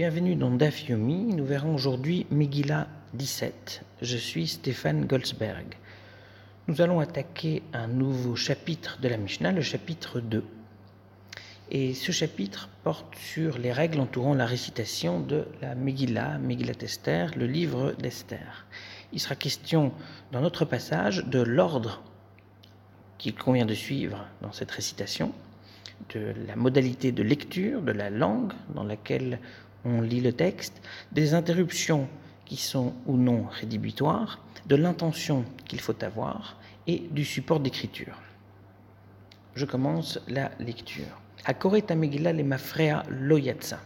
Bienvenue dans Daf Yomi. Nous verrons aujourd'hui Megillah 17. Je suis Stéphane Goldsberg. Nous allons attaquer un nouveau chapitre de la Mishnah, le chapitre 2. Et ce chapitre porte sur les règles entourant la récitation de la Megillah, Megillat Esther, le livre d'Esther. Il sera question dans notre passage de l'ordre qu'il convient de suivre dans cette récitation, de la modalité de lecture, de la langue dans laquelle on lit le texte, des interruptions qui sont ou non rédhibitoires, de l'intention qu'il faut avoir et du support d'écriture. Je commence la lecture. Akoreta Megillah le Mafrea Loyatsa.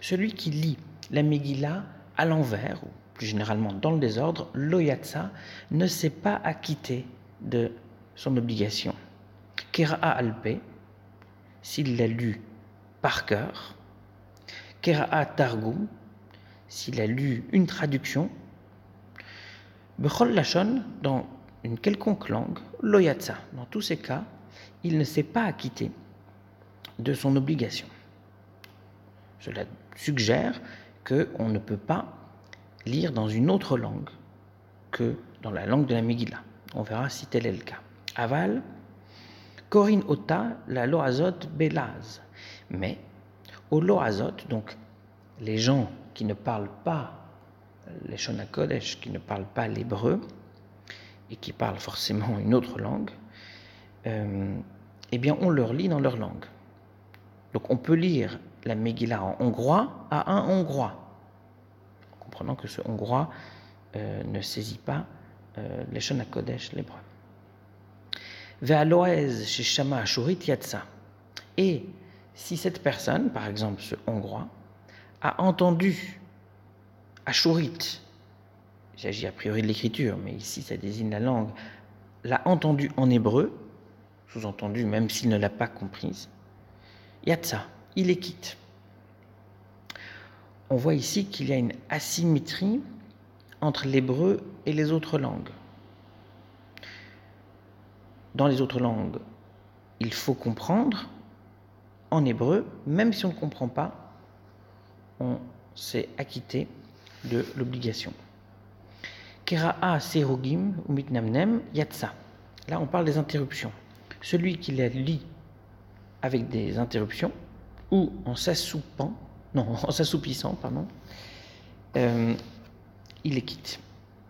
Celui qui lit la Megillah à l'envers, ou plus généralement dans le désordre, Loyatsa, ne s'est pas acquitté de son obligation. Kera'a Alpe, s'il l'a lu par cœur, Kera'a Targum, s'il a lu une traduction, Bechol Lachon, dans une quelconque langue, Loyatsa, dans tous ces cas, il ne s'est pas acquitté de son obligation. Cela suggère qu'on ne peut pas lire dans une autre langue que dans la langue de la Megillah. On verra si tel est le cas. Aval, Corinne Ota, la Loazot Belaz. Mais au Loazot, donc les gens qui ne parlent pas les Shona Kodesh, qui ne parlent pas l'hébreu et qui parlent forcément une autre langue, euh, eh bien on leur lit dans leur langue. Donc on peut lire la Megillah en hongrois à un hongrois, en comprenant que ce hongrois euh, ne saisit pas euh, les Shona Kodesh, l'hébreu. Ve'aloez shama ashurit yatsa. Et si cette personne, par exemple ce hongrois, a entendu ashurit, il s'agit a priori de l'écriture, mais ici ça désigne la langue, l'a entendu en hébreu, sous-entendu même s'il ne l'a pas comprise, Yatsa, il est quitte. On voit ici qu'il y a une asymétrie entre l'hébreu et les autres langues. Dans les autres langues, il faut comprendre en hébreu, même si on ne comprend pas, on s'est acquitté de l'obligation. Kera'a yatsa. Là, on parle des interruptions. Celui qui la lit avec des interruptions ou en s'assoupant, non, en s'assoupissant, pardon, euh, il est quitte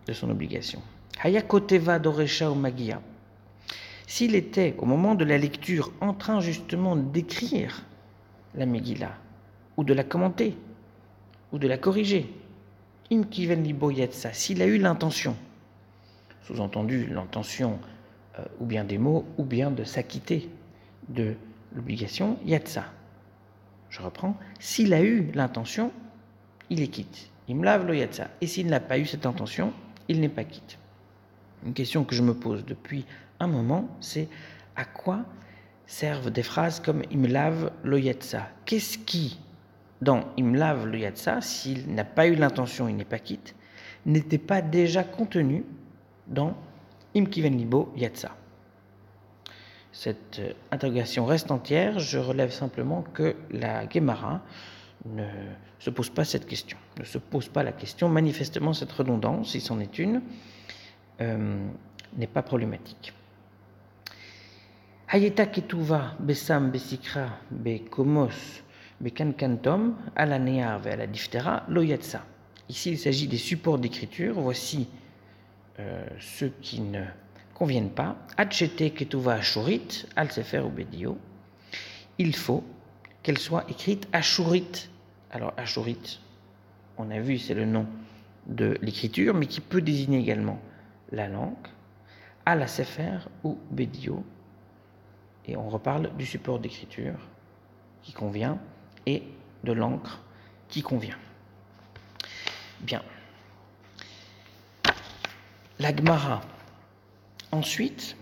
de son obligation. Hayakoteva doresha ou magia. S'il était, au moment de la lecture, en train justement d'écrire la Megillah, ou de la commenter, ou de la corriger, im kiven liboyetsa, s'il a eu l'intention, sous-entendu l'intention euh, ou bien des mots, ou bien de s'acquitter de l'obligation yatsa. Je reprends, s'il a eu l'intention, il est quitte. Il me lave le. Et s'il n'a pas eu cette intention, il n'est pas quitte. Une question que je me pose depuis un moment, c'est à quoi servent des phrases comme il me lave le yatsa Qu'est-ce qui, dans lave le yatsa, s'il n'a pas eu l'intention, il n'est pas quitte, n'était pas déjà contenu dans im kiven libo yatsa cette interrogation reste entière. Je relève simplement que la Gemara ne se pose pas cette question, ne se pose pas la question. Manifestement, cette redondance, si c'en est une, euh, n'est pas problématique. Hayeta ketuva besam besikra bekomos bekankantom à la à la diphtéra loyatsa. Ici, il s'agit des supports d'écriture. Voici euh, ceux qui ne conviennent pas, Achete Ketuva Ashurit, Al Sefer ou Bedio, il faut qu'elle soit écrite Ashurit. Alors Ashurit, on a vu, c'est le nom de l'écriture, mais qui peut désigner également la langue, Al Sefer ou Bedio, et on reparle du support d'écriture qui convient et de l'encre qui convient. Bien. La Gemara ensuite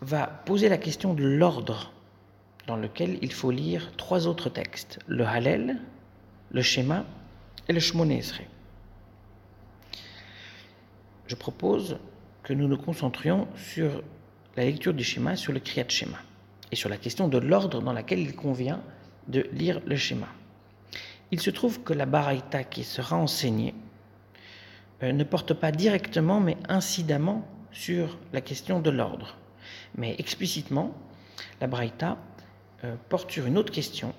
va poser la question de l'ordre dans lequel il faut lire trois autres textes, le Hallel, le Shema et le Shmoné Je propose que nous nous concentrions sur la lecture du Shema, sur le Kriyat Shema, et sur la question de l'ordre dans lequel il convient de lire le Shema. il se trouve que la baraïta qui sera enseignée euh, ne porte pas directement mais incidemment sur la question de l'ordre. Mais explicitement, la baraïta euh, porte sur une autre question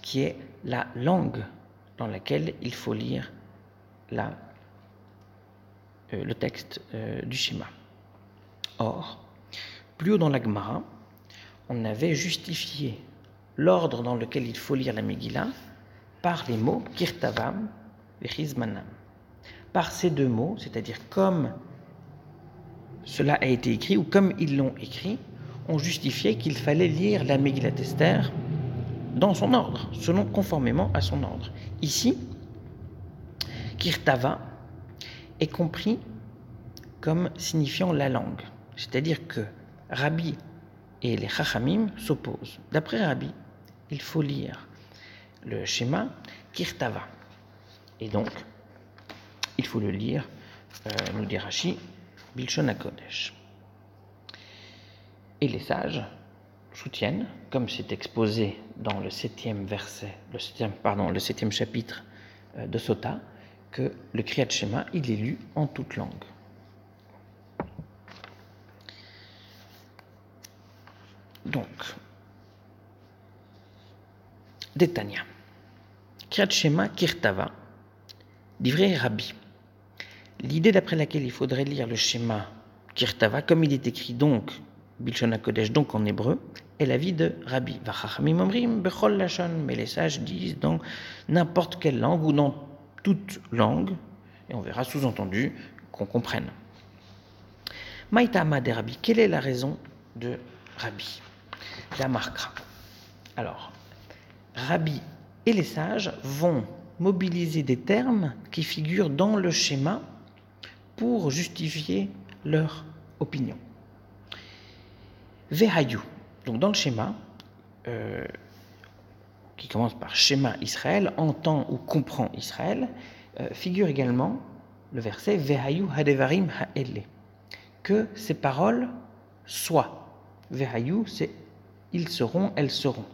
qui est la langue dans laquelle il faut lire la, euh, le texte du schéma. Or, plus haut dans la Gemara, on avait justifié l'ordre dans lequel il faut lire la Megillah par les mots kirtavam et chizmanam. Par ces deux mots, c'est-à-dire comme cela a été écrit ou comme ils l'ont écrit, on justifiait qu'il fallait lire la Megillah Esther dans son ordre, selon conformément à son ordre. Ici, kirtava est compris comme signifiant la langue, c'est-à-dire que Rabbi et les Chachamim s'opposent. D'après Rabbi, il faut lire le schéma Kirtava. Et donc, il faut le lire, euh, nous dit Rashi, Bilshon. Et les sages soutiennent, comme c'est exposé dans le septième verset, pardon, le septième chapitre euh, de Sota, que le Kriyat Shema, il est lu en toute langue. Donc, Détania. Kriyat Shema Kirtava, d'Ivrei Rabbi. L'idée d'après laquelle il faudrait lire le schéma Kirtava, comme il est écrit donc, Bilshon Kodesh, donc en hébreu, est l'avis de Rabbi. Bechol Lashon, mais les sages disent dans n'importe quelle langue ou dans toute langue, et on verra sous-entendu qu'on comprenne. Maïtama de Rabbi, quelle est la raison de Rabbi? La marquera. Alors, Rabbi et les sages vont mobiliser des termes qui figurent dans le schéma pour justifier leur opinion. Vehayu, donc dans le schéma, euh, qui commence par schéma Israël, entend ou comprend Israël, euh, figure également le verset Vehayu hadevarim ha'ele, que ces paroles soient. Vehayu, c'est ils seront, elles seront.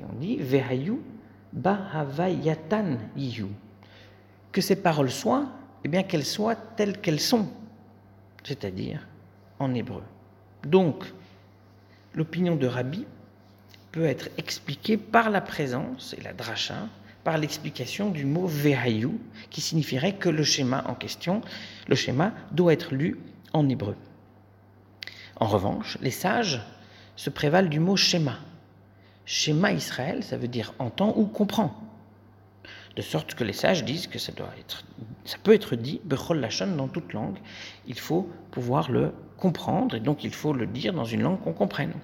Et on dit Vehayu Bahavayatan Yiyu. Que ces paroles soient, eh bien qu'elles soient telles qu'elles sont, c'est-à-dire en hébreu. Donc, l'opinion de Rabbi peut être expliquée par la présence et la dracha, par l'explication du mot Vehayu, qui signifierait que le schéma en question, le schéma doit être lu en hébreu. En revanche, les sages se prévalent du mot schéma, Schéma Israël, ça veut dire entend ou comprend. De sorte que les sages disent que ça, peut être dit, Bechol Lachon, dans toute langue. Il faut pouvoir le comprendre et donc il faut le dire dans une langue qu'on comprenne.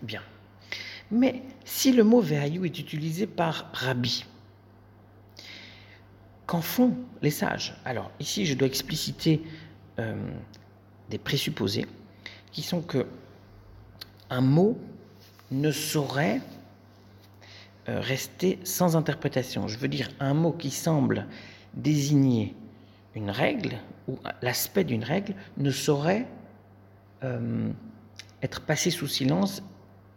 Bien. Mais si le mot Vehayu est utilisé par Rabbi, qu'en font les sages? Alors ici, je dois expliciter euh, des présupposés qui sont que un mot ne saurait euh, rester sans interprétation. Je veux dire, un mot qui semble désigner une règle ou l'aspect d'une règle ne saurait euh, être passé sous silence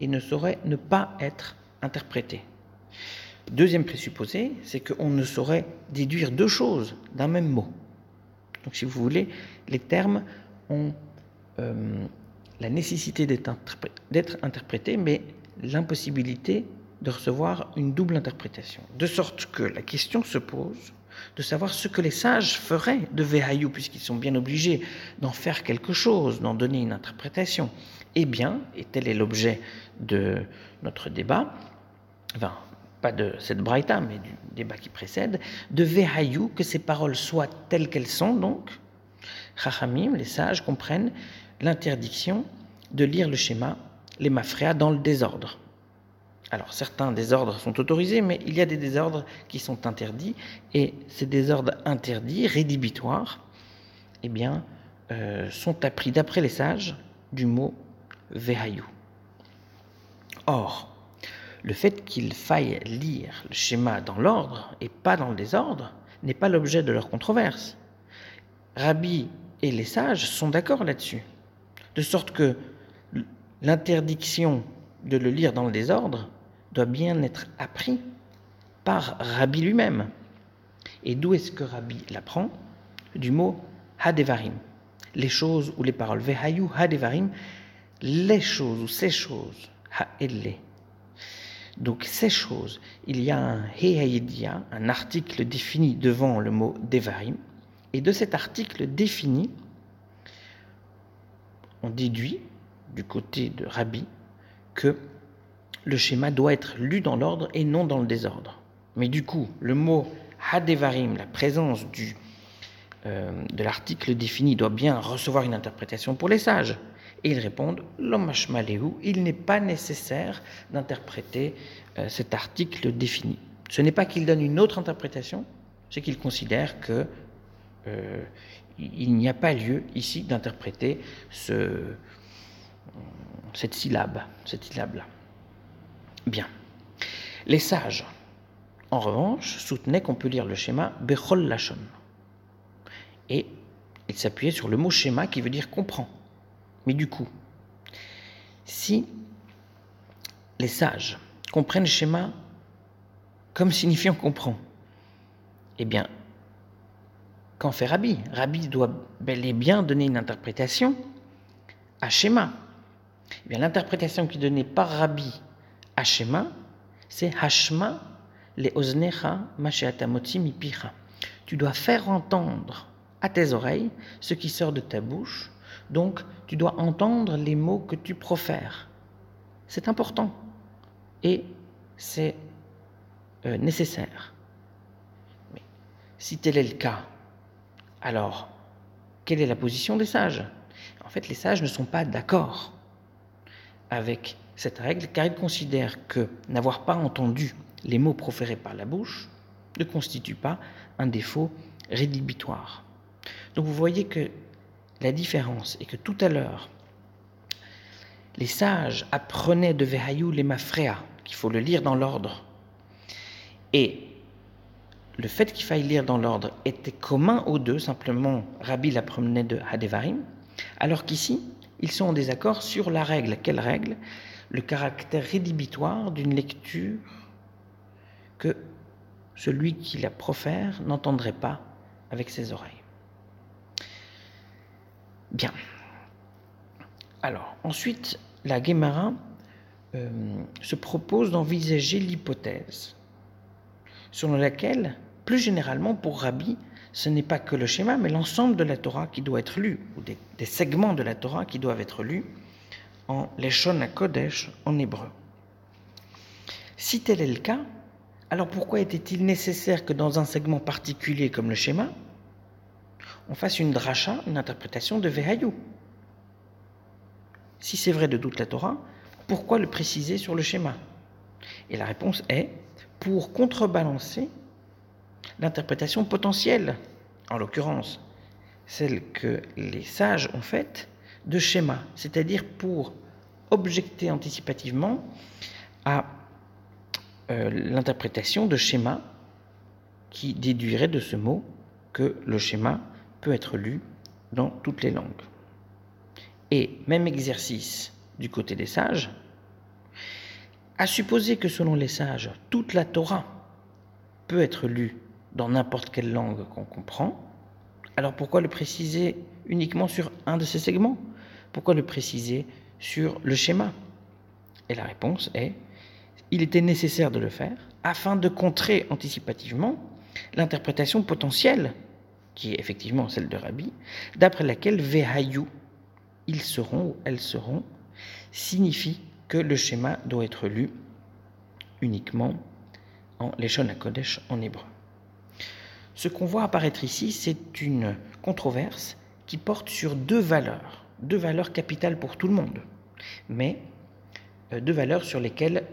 et ne saurait ne pas être interprété. Deuxième présupposé, c'est qu'on ne saurait déduire deux choses d'un même mot. Donc, si vous voulez, les termes ont euh, la nécessité d'être interprété, mais l'impossibilité de recevoir une double interprétation. De sorte que la question se pose de savoir ce que les sages feraient de Vehayu, puisqu'ils sont bien obligés d'en faire quelque chose, d'en donner une interprétation. Eh bien, et tel est l'objet de notre débat, enfin, pas de cette braïta, mais du débat qui précède, de Vehayu, que ces paroles soient telles qu'elles sont, donc, Chachamim, les sages, comprennent l'interdiction de lire le schéma, les mafréas, dans le désordre. Alors certains désordres sont autorisés, mais il y a des désordres qui sont interdits, et ces désordres interdits, rédhibitoires, eh bien, euh, sont appris d'après les sages du mot vehayu. Or, le fait qu'il faille lire le schéma dans l'ordre et pas dans le désordre n'est pas l'objet de leur controverse. Rabbi et les sages sont d'accord là-dessus de sorte que l'interdiction de le lire dans le désordre doit bien être appris par Rabbi lui-même. Et d'où est-ce que Rabbi l'apprend? Du mot Hadevarim. Les choses ou les paroles. Vehayu Hadevarim, les choses ou ces choses. Ha'elle. Donc ces choses, il y a un Hehayedia, un article défini devant le mot Devarim. Et de cet article défini, on déduit du côté de Rabbi que le schéma doit être lu dans l'ordre et non dans le désordre. Mais du coup, le mot Hadevarim, la présence du, euh, de l'article défini, doit bien recevoir une interprétation pour les sages. Et ils répondent Lomashmaleu, il n'est pas nécessaire d'interpréter euh, cet article défini. Ce n'est pas qu'il donne une autre interprétation, c'est qu'il considère que euh, il n'y a pas lieu ici d'interpréter ce, cette syllabe, cette syllabe-là. Bien. Les sages, en revanche, soutenaient qu'on peut lire le schéma Bechol Lachon. Et ils s'appuyaient sur le mot schéma qui veut dire comprend. Mais du coup, si les sages comprennent le schéma comme signifiant comprend, eh bien, qu'en fait Rabbi? Rabbi doit bel et bien donner une interprétation à schéma. Eh l'interprétation qui est donnée par Rabbi à schéma, c'est Hashma le oznecha masheatamotzi mipicha. Tu dois faire entendre à tes oreilles ce qui sort de ta bouche, donc tu dois entendre les mots que tu profères. C'est important et c'est euh, nécessaire. Mais si tel est le cas, alors quelle est la position des sages? En fait, les sages ne sont pas d'accord avec cette règle car ils considèrent que n'avoir pas entendu les mots proférés par la bouche ne constitue pas un défaut rédhibitoire. Donc vous voyez que la différence est que tout à l'heure, les sages apprenaient de Vehayou les qu'il faut le lire dans l'ordre. Et le fait qu'il faille lire dans l'ordre était commun aux deux, simplement Rabbi l'apprenait de Hadevarim, alors qu'ici, ils sont en désaccord sur la règle. Quelle règle? Le caractère rédhibitoire d'une lecture que celui qui la profère n'entendrait pas avec ses oreilles. Bien. Alors, ensuite, la Guémara euh, se propose d'envisager l'hypothèse selon laquelle, plus généralement pour Rabbi, ce n'est pas que le schéma, mais l'ensemble de la Torah qui doit être lu, ou des, segments de la Torah qui doivent être lus en Leshon Kodesh, en hébreu. Si tel est le cas, alors pourquoi était-il nécessaire que dans un segment particulier comme le schéma, on fasse une dracha, une interprétation de Vehayou? Si c'est vrai de toute la Torah, pourquoi le préciser sur le schéma? Et la réponse est pour contrebalancer l'interprétation potentielle, en l'occurrence celle que les sages ont faite, de schéma, c'est-à-dire pour objecter anticipativement à euh, l'interprétation de schéma qui déduirait de ce mot que le schéma peut être lu dans toutes les langues. Et même exercice du côté des sages, à supposer que selon les sages, toute la Torah peut être lue dans n'importe quelle langue qu'on comprend, alors pourquoi le préciser uniquement sur un de ces segments? Pourquoi le préciser sur le schéma? Et la réponse est il était nécessaire de le faire afin de contrer anticipativement l'interprétation potentielle, qui est effectivement celle de Rabbi, d'après laquelle Vehayu, ils seront ou elles seront, signifie que le schéma doit être lu uniquement en Leshon Kodesh en hébreu. Ce qu'on voit apparaître ici, c'est une controverse qui porte sur deux valeurs, deux valeurs capitales pour tout le monde, mais euh, deux valeurs sur lesquelles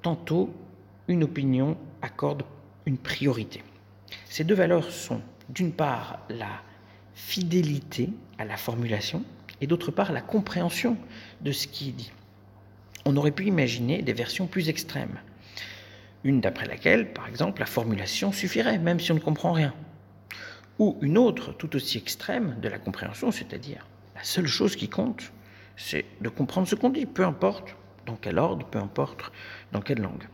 tantôt une opinion accorde une priorité. Ces deux valeurs sont d'une part la fidélité à la formulation et d'autre part la compréhension de ce qui est dit. On aurait pu imaginer des versions plus extrêmes. Une d'après laquelle, par exemple, la formulation suffirait, même si on ne comprend rien. Ou une autre tout aussi extrême de la compréhension, c'est-à-dire la seule chose qui compte, c'est de comprendre ce qu'on dit, peu importe dans quel ordre, peu importe dans quelle langue.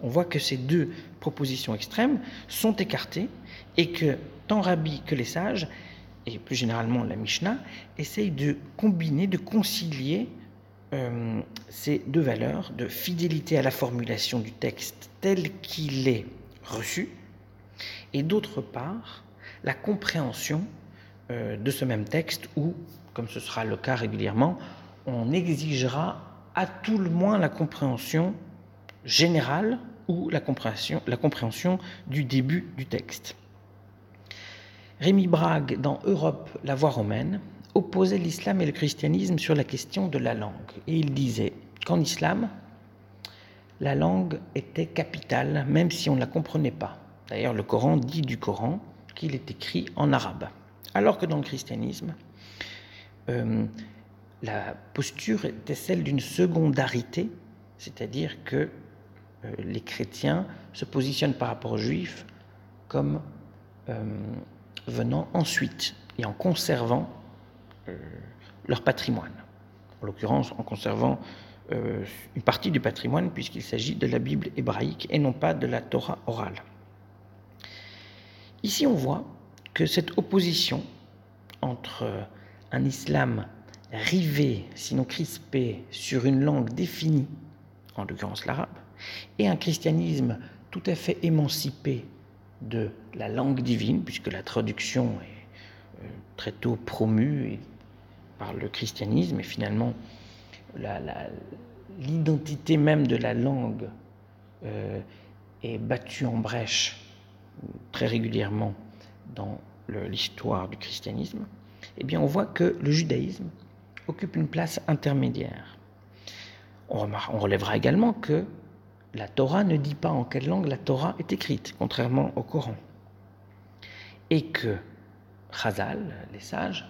on voit que ces deux propositions extrêmes sont écartées et que tant Rabbi que les sages, et plus généralement la Mishnah, essayent de combiner, de concilier euh, ces deux valeurs de fidélité à la formulation du texte tel qu'il est reçu, et d'autre part, la compréhension euh, de ce même texte où, comme ce sera le cas régulièrement, on exigera à tout le moins la compréhension générale ou la compréhension, la compréhension du début du texte. Rémi Brague, dans Europe, la voie romaine, opposait l'islam et le christianisme sur la question de la langue. Et il disait qu'en islam, la langue était capitale, même si on ne la comprenait pas. D'ailleurs, le Coran dit du Coran qu'il est écrit en arabe. Alors que dans le christianisme, euh, la posture était celle d'une secondarité, c'est-à-dire que euh, les chrétiens se positionnent par rapport aux juifs comme euh, venant ensuite et en conservant leur patrimoine. En l'occurrence, en conservant une partie du patrimoine, puisqu'il s'agit de la Bible hébraïque et non pas de la Torah orale. Ici, on voit que cette opposition entre un islam rivé, sinon crispé, sur une langue définie, en l'occurrence l'arabe, et un christianisme tout à fait émancipé de la langue divine, puisque la traduction est euh, très tôt promue par le christianisme, et finalement l'identité même de la langue euh, est battue en brèche très régulièrement dans l'histoire du christianisme, eh bien on voit que le judaïsme occupe une place intermédiaire. On, relèvera également que la Torah ne dit pas en quelle langue la Torah est écrite, contrairement au Coran. Et que Chazal, les sages,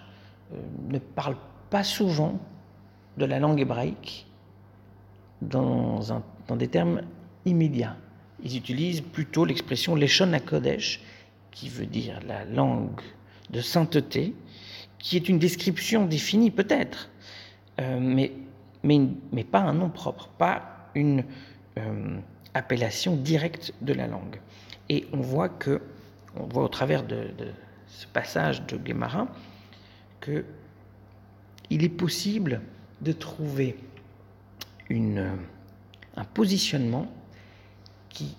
ne parlent pas souvent de la langue hébraïque dans, des termes immédiats. Ils utilisent plutôt l'expression Leshon HaKodesh, qui veut dire la langue de sainteté, qui est une description définie peut-être, euh, mais, pas un nom propre, pas une euh, appellation directe de la langue. Et on voit que, on voit au travers de, ce passage de Guémarin que il est possible de trouver un positionnement qui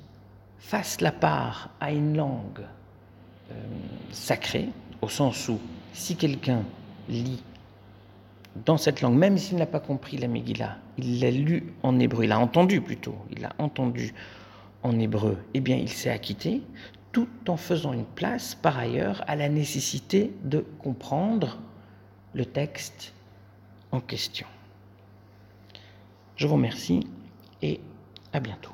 fasse la part à une langue euh, sacrée, au sens où si quelqu'un lit dans cette langue, même s'il n'a pas compris la Megillah, il l'a lu en hébreu, il a entendu plutôt, il l'a entendu en hébreu, eh bien il s'est acquitté, tout en faisant une place par ailleurs à la nécessité de comprendre le texte en question. Je vous remercie et à bientôt.